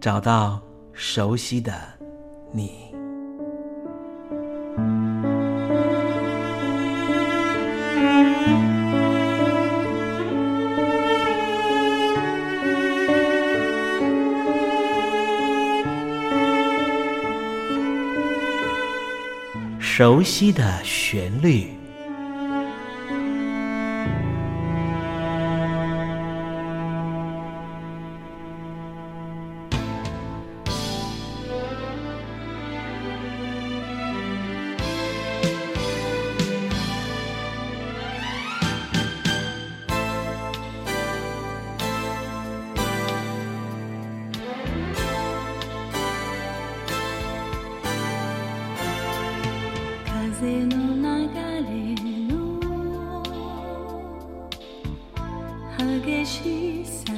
找到熟悉的你，熟悉的旋律。she said.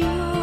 you.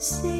Say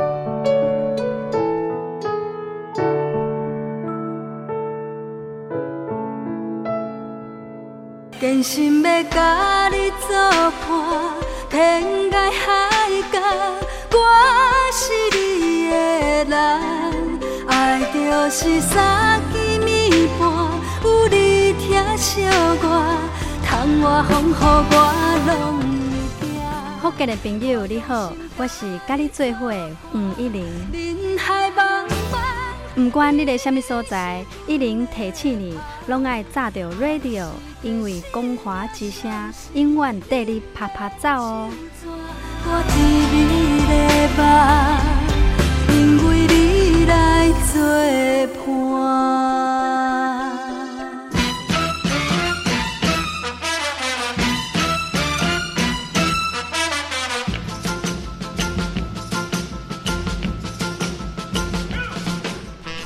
坚心要甲你作伴，天涯海角，我是你的人，爱就是三更暝半。有你疼惜我，窗外风雨我拢会惊。福建的朋友你好，我是甲你做伙黄一玲。不管你在什么所在，一玲提醒你，拢爱炸着 radio，因为光华之声永远带你啪啪走哦。我甜蜜的梦，因为你来作伴。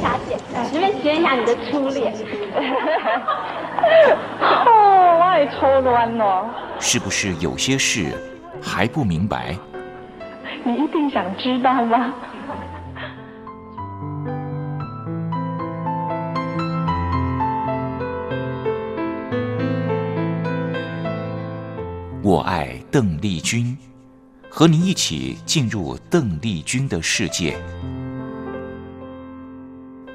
小姐，随便学一下你的初恋。哦，我也初恋哦。是不是有些事还不明白？你一定想知道吗？我爱邓丽君，和您一起进入邓丽君的世界。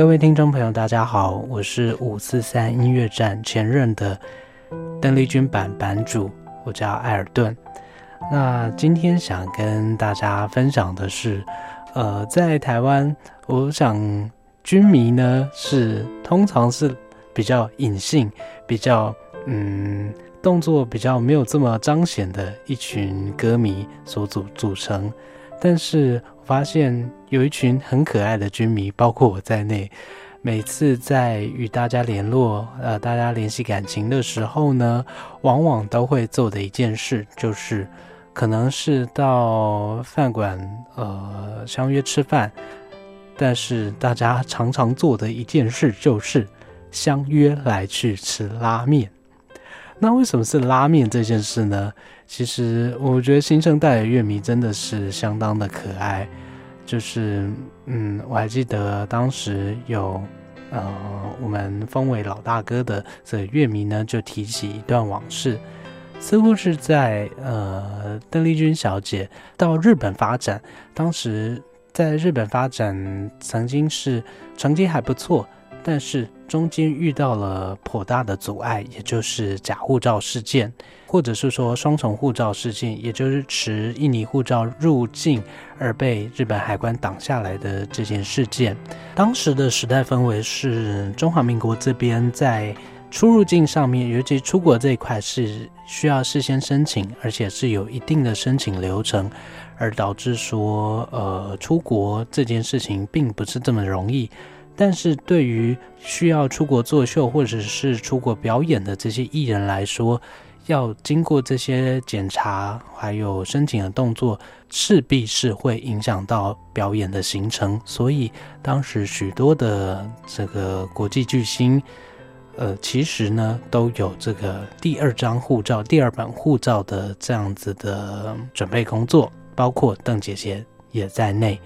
各位听众朋友，大家好，我是五四三音乐站前任的邓丽君版版主，我叫艾尔顿。那今天想跟大家分享的是，呃，在台湾，我想军迷呢是通常是比较隐性、比较嗯动作比较没有这么彰显的一群歌迷所组组成，但是我。发现有一群很可爱的军迷，包括我在内，每次在与大家联络、呃，大家联系感情的时候呢，往往都会做的一件事，就是可能是到饭馆呃相约吃饭，但是大家常常做的一件事就是相约来去吃拉面。那为什么是拉面这件事呢？其实我觉得新生代的乐迷真的是相当的可爱。就是，嗯，我还记得当时有，呃，我们封为老大哥的这乐迷呢，就提起一段往事，似乎是在呃邓丽君小姐到日本发展，当时在日本发展曾经是成绩还不错，但是中间遇到了颇大的阻碍，也就是假护照事件。或者是说双重护照事件，也就是持印尼护照入境而被日本海关挡下来的这件事件。当时的时代氛围是中华民国这边在出入境上面，尤其出国这一块是需要事先申请，而且是有一定的申请流程，而导致说呃出国这件事情并不是这么容易。但是对于需要出国作秀或者是出国表演的这些艺人来说，要经过这些检查，还有申请的动作，势必是会影响到表演的行程。所以当时许多的这个国际巨星，呃，其实呢都有这个第二张护照、第二本护照的这样子的准备工作，包括邓姐姐也在内。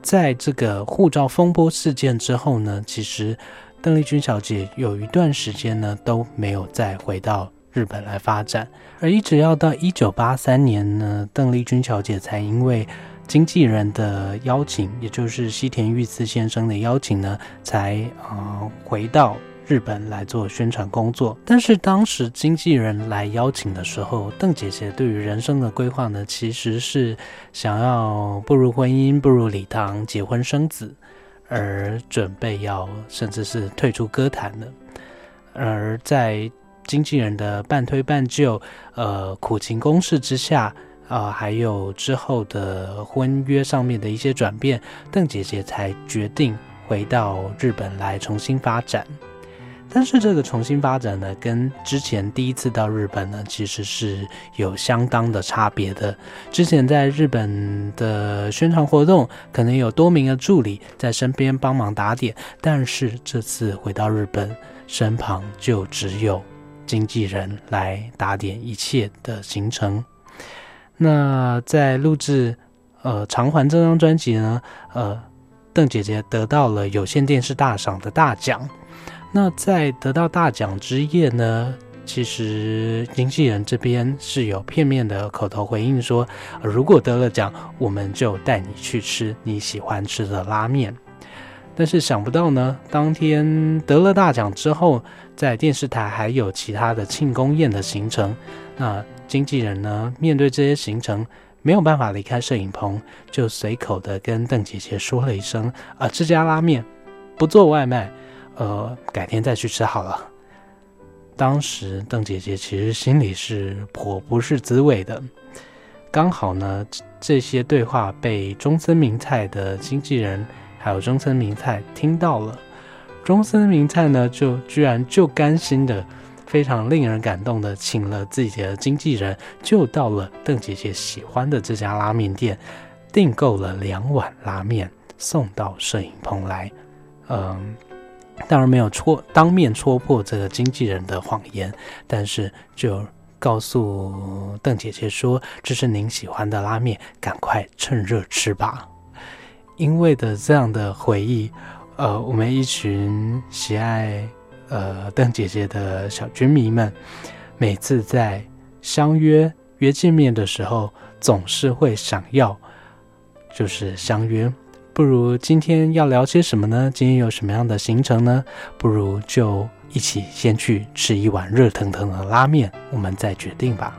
在这个护照风波事件之后呢，其实邓丽君小姐有一段时间呢都没有再回到。日本来发展，而一直要到一九八三年呢，邓丽君小姐才因为经纪人的邀请，也就是西田裕次先生的邀请呢，才啊回到日本来做宣传工作。但是当时经纪人来邀请的时候，邓姐姐对于人生的规划呢，其实是想要步入婚姻、步入礼堂、结婚生子，而准备要甚至是退出歌坛的。而在经纪人的半推半就，呃，苦情攻势之下，啊，还有之后的婚约上面的一些转变，邓姐姐才决定回到日本来重新发展。但是这个重新发展呢，跟之前第一次到日本呢，其实是有相当的差别的。之前在日本的宣传活动，可能有多名的助理在身边帮忙打点，但是这次回到日本，身旁就只有。经纪人来打点一切的行程。那在录制呃《偿还》这张专辑呢，呃，邓姐姐得到了有线电视大赏的大奖。那在得到大奖之夜呢，其实经纪人这边是有片面的口头回应说，如果得了奖，我们就带你去吃你喜欢吃的拉面。但是想不到呢，当天得了大奖之后，在电视台还有其他的庆功宴的行程。那经纪人呢，面对这些行程，没有办法离开摄影棚，就随口的跟邓姐姐说了一声：“啊，这家拉面不做外卖，呃，改天再去吃好了。”当时邓姐姐其实心里是颇不是滋味的。刚好呢，这些对话被中森明菜的经纪人。还有中森明菜听到了，中森明菜呢，就居然就甘心的，非常令人感动的，请了自己的经纪人，就到了邓姐姐喜欢的这家拉面店，订购了两碗拉面，送到摄影棚来。嗯，当然没有戳当面戳破这个经纪人的谎言，但是就告诉邓姐姐说：“这是您喜欢的拉面，赶快趁热吃吧。”因为的这样的回忆，呃，我们一群喜爱呃邓姐姐的小军迷们，每次在相约约见面的时候，总是会想要就是相约，不如今天要聊些什么呢？今天有什么样的行程呢？不如就一起先去吃一碗热腾腾的拉面，我们再决定吧。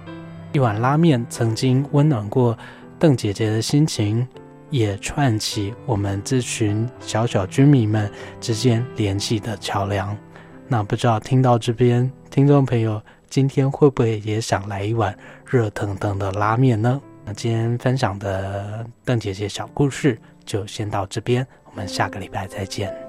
一碗拉面曾经温暖过邓姐姐的心情。也串起我们这群小小军民们之间联系的桥梁。那不知道听到这边，听众朋友今天会不会也想来一碗热腾腾的拉面呢？那今天分享的邓姐姐小故事就先到这边，我们下个礼拜再见。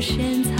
不能深藏在